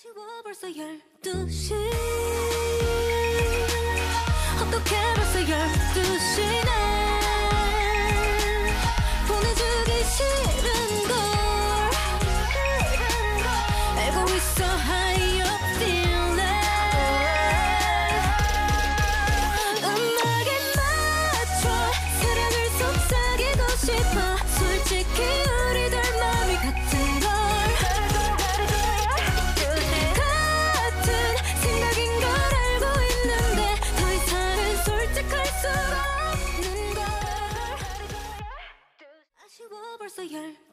아쉬워 벌써 12시. 어떻게 벌써 12시네 아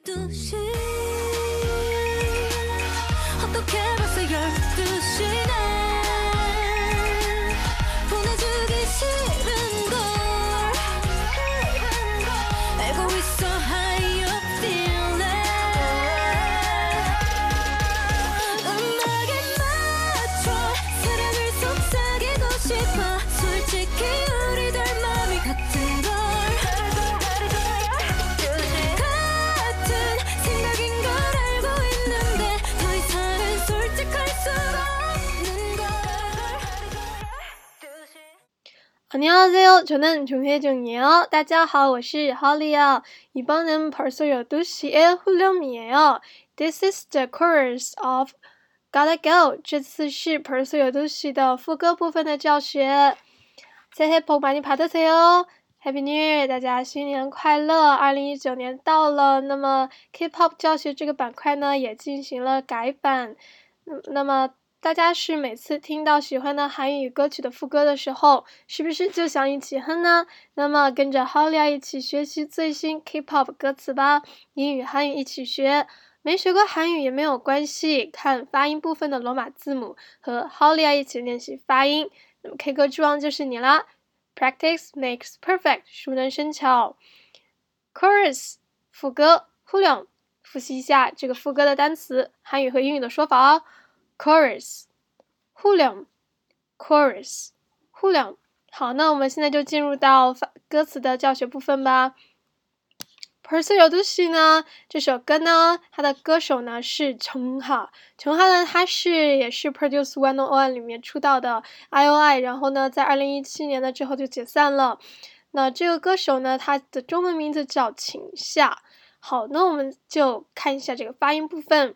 안녕하세요. 저는 정혜정이에요. 大家好,我是 Holly야. 이번은 벌써 12시의 훈련이에요. This is the chorus of Gotta Go. 这次是 벌써 12시 的副歌部分的教学. 새해 복 많이 받으세요. Happy New Year！大家新年快乐！二零一九年到了，那么 K-pop 教学这个板块呢也进行了改版。那那么 大家是每次听到喜欢的韩语歌曲的副歌的时候，是不是就想一起哼呢？那么跟着 Holly 一起学习最新 K-pop 歌词吧，英语韩语一起学。没学过韩语也没有关系，看发音部分的罗马字母，和 Holly 一起练习发音。那么 K 歌之王就是你啦！Practice makes perfect，熟能生巧。Chorus 副歌，忽略，复习一下这个副歌的单词，韩语和英语的说法哦。chorus，忽略，chorus，忽略。好，那我们现在就进入到歌词的教学部分吧。Perso y o d u s h i 呢，这首歌呢，它的歌手呢是琼哈。琼哈呢，他是也是 Produce One On One 里面出道的 I.O.I，然后呢，在二零一七年呢之后就解散了。那这个歌手呢，他的中文名字叫秦夏。好，那我们就看一下这个发音部分。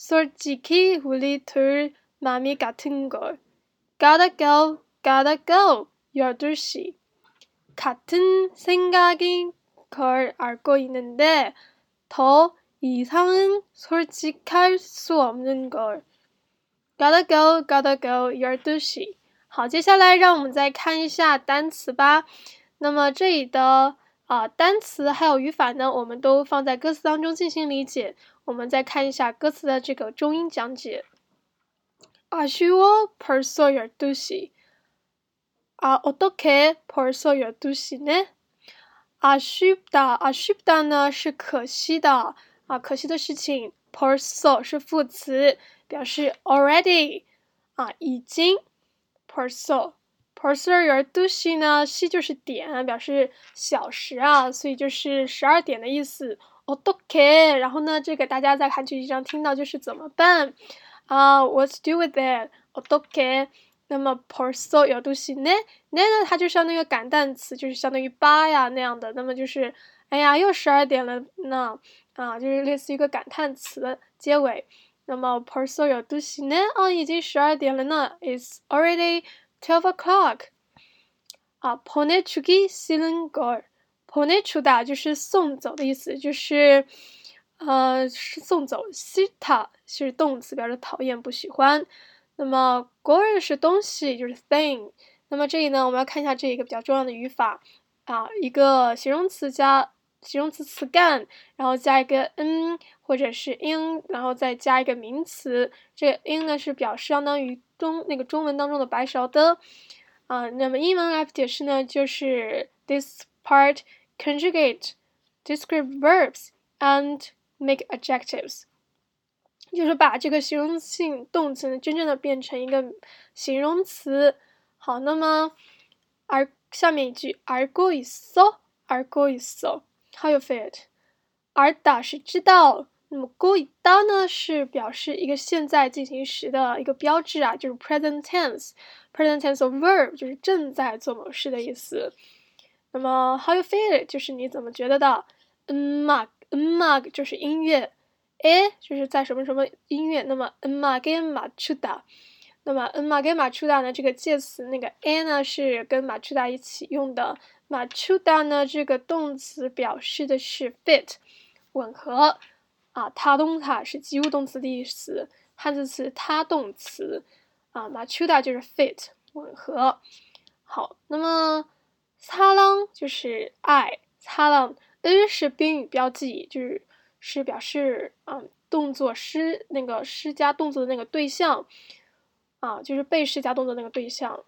솔직히 우리 둘 맘이 같은 걸. Gotta go, gotta go. 12시. 같은 생각인 걸 알고 있는데 더 이상은 솔직할 수 없는 걸. Gotta go, gotta go. 12시. 好，接下来让我们再看一下单词吧。那么这里的 啊单词还有语法呢，我们都放在歌词当中进行理解。我们再看一下歌词的这个中英讲解。아쉬워벌써12 시。 아어떻게벌써12시 네？ 아쉽다아쉽다呢是可惜的啊，可惜的事情。벌써是副词，表示 already 啊，已经。벌써 por ser el d u c h 呢，si 就是点，表示小时啊，所以就是十二点的意思。o d o k 然后呢，这个大家在韩剧上听到就是怎么办啊、，what's do with it？o d o k 那么 por ser el d u c h 呢，呢呢，它就像那个感叹词，就是相当于八呀那样的。那么就是，哎呀，又十二点了呢，啊，就是类似于一个感叹词结尾。那么 por ser el d u c h 呢，啊，已经十二点了呢，is already。twelve o'clock。啊，보내주기싫은 걸。 보내주다就是送走的意思，就是呃是送走。싫다是动词，表示讨厌、不喜欢。那么걸是东西，就是 thing。那么这里呢，我们要看一下这一个比较重要的语法啊，一个形容词加 形容词词干然后加一个 n 或者是 ing 然后再加一个名词。这个 ing 呢是表示相当于中那个中文当中的白勺的。啊那么英文来解释呢就是 this part conjugate describe verbs and make adjectives 就是把这个形容性动词呢真正的变成一个形容词。好那么而下面一句儿歌一搜儿歌一搜。how you feel it 而打是知道，那么 good 当呢，是表示一个现在进行时的一个标志啊，就是 present tense，present tense of verb 就是正在做某事的意思。那么 how you feel it 就是你怎么觉得的，嗯 mug 嗯 mug 就是音乐，诶，就是在什么什么音乐，那么嗯，mark 和马丘。那么嗯，mark 和马丘呢，这个介词，那个 a 呢，是跟马丘达一起用的。马丘达呢，这个动词表示的是 fit，吻合。啊，他动它是及物动词的意思，汉字词他动词。啊，马丘达就是 fit，吻合。好，那么擦浪就是爱，擦浪 n 是宾语标记，就是是表示嗯动作施那个施加动作的那个对象。啊，就是被施加动作那个对象。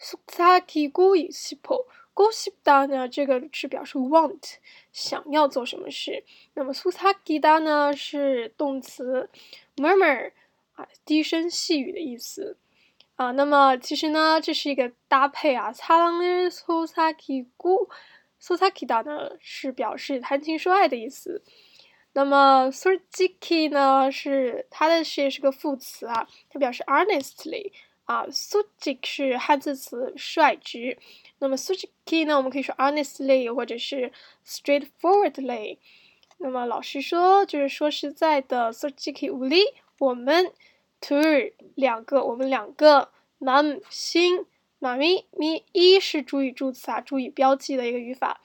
속삭이고싶 어， 고싶다呢？这个是表示 want，想要做什么事。那么속삭이다呢是动词，murmur 啊，低声细语的意思啊。那么其实呢，这是一个搭配啊。사랑을속삭이고속삭이다呢是表示谈情说爱的意思。那么솔직히呢是它的是也是个副词啊，它表示 honestly。 啊，suji 是汉字词，率直。那么 suji 呢，我们可以说 honestly，或者是 straightforwardly。那么老师说，就是说实在的，suji 无力。我们 two 两个，我们两个。mam 心，mami mi 一是主语助词啊，注意标记的一个语法。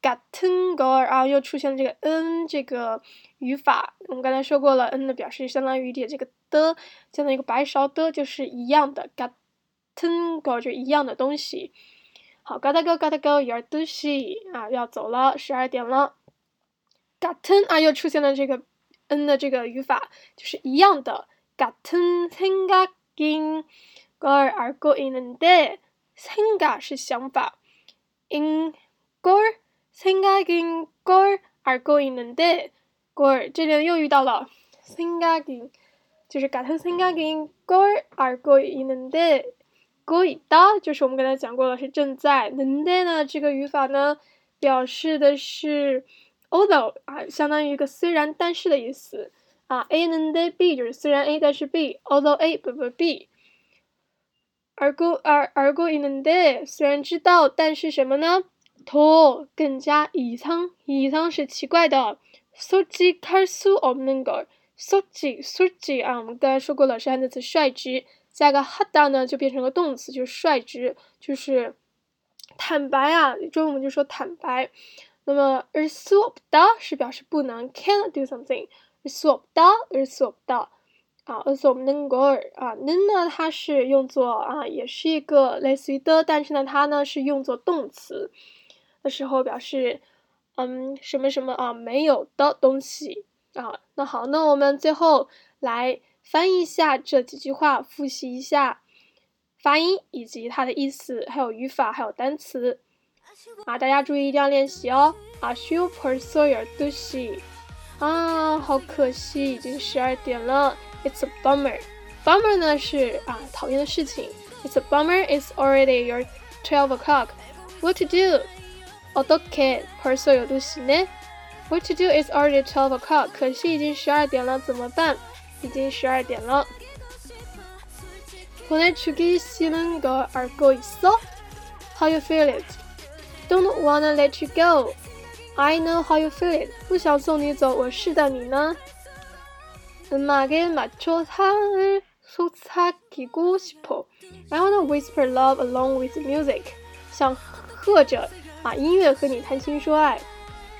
gaten girl 啊，又出现了这个 n 这个语法。我们刚才说过了，n 的表示相当于点这个。的，相当于一个白勺的，就是一样的，gatten go 就一样的东西。好，gotta go，gotta go，有点西啊，要走了，十二点了。gatten 啊，又出现了这个 n 的这个语法，就是一样的，gatten 생각 인， 걸알고있는 데， 생각是想法，in 걸 생각인걸알고있는 데， 걸这里又遇到了생각 인。 就是같은생각인걸알고있는 데， 고있 다， 就是我们刚才讲过了，是正在。는데呢，这个语法呢，表示的是 although 啊，相当于一个虽然但是的意思啊。A 는데 B 就是虽然 A 但是 B，although A 不不 B。알고알알고있는 데， 虽然知道，但是什么呢？ 더更加以上，以上是奇怪的。솔직할수없는 걸。 솔직솔직啊，我们刚才说过了，是汉字词率直，加个하다呢，就变成个动词，就是率直，就是坦白啊。中文我们就说坦白。那么而수없다是表示不能，can't do something。수없다而수없다啊，而수없는걸啊，는呢它是用作啊，也是一个类似于的，但是呢它呢是用作动词 的时候表示嗯什么什么啊没有的东西。啊，那好，那我们最后来翻译一下这几句话，复习一下发音以及它的意思，还有语法，还有单词。啊，大家注意一定要练习哦。啊，super sorry，对不起。啊，好可惜，已经十二点了。It's a bummer。bummer 呢是啊讨厌的事情。It's a bummer. It's already your twelve o'clock. What to do? 어떻게벌써열두시네 What to do is already twelve o'clock. 可惜已经十二点了，怎么办？已经十二点了。보내주기싫은걸알고있어 How you feel it? Don't wanna let you go. I know how you feel it. 不想送你走，我是的，你呢？음악에맞춰사을속삭이고싶어 I wanna whisper love along with music. 想和着 把音乐和你谈情说爱。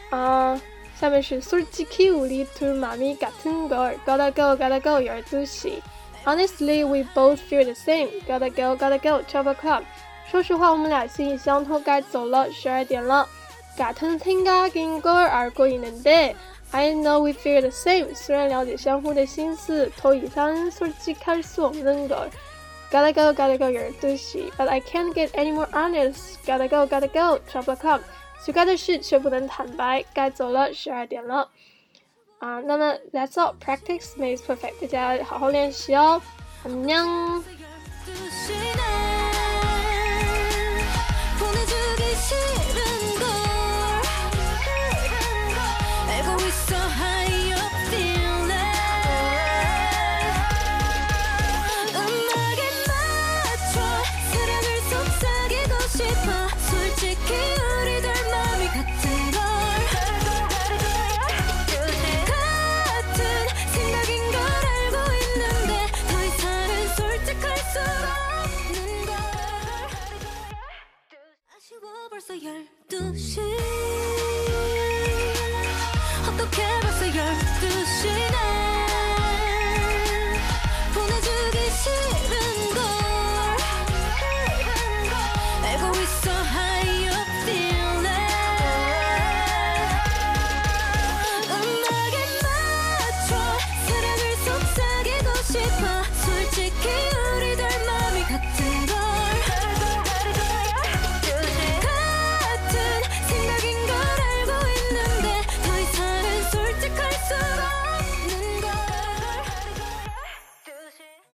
啊、下面是 Thirty Q Lead to Mommy Gotten Girl Gotta Go Gotta Go Your Sushi。Honestly, we both feel the same. Gotta go, gotta go. Twelve o'clock. 说实话，我们俩心意相通，该走了，十二点了。Gotten Tinga Gin Girl are going today. I know we feel the same. 虽然了解相互的心思，投以三 Thirty 开始我们的 girl。Gotta go, gotta go 有点对不起，but I can't get any more honest. Gotta go, gotta go. Twelve o'clock. 奇怪的是，却不能坦白。该走了，十二点了。啊，那么 That's all. Practice makes perfect. 大家好好练习哦。안녕。 벌써 열두 시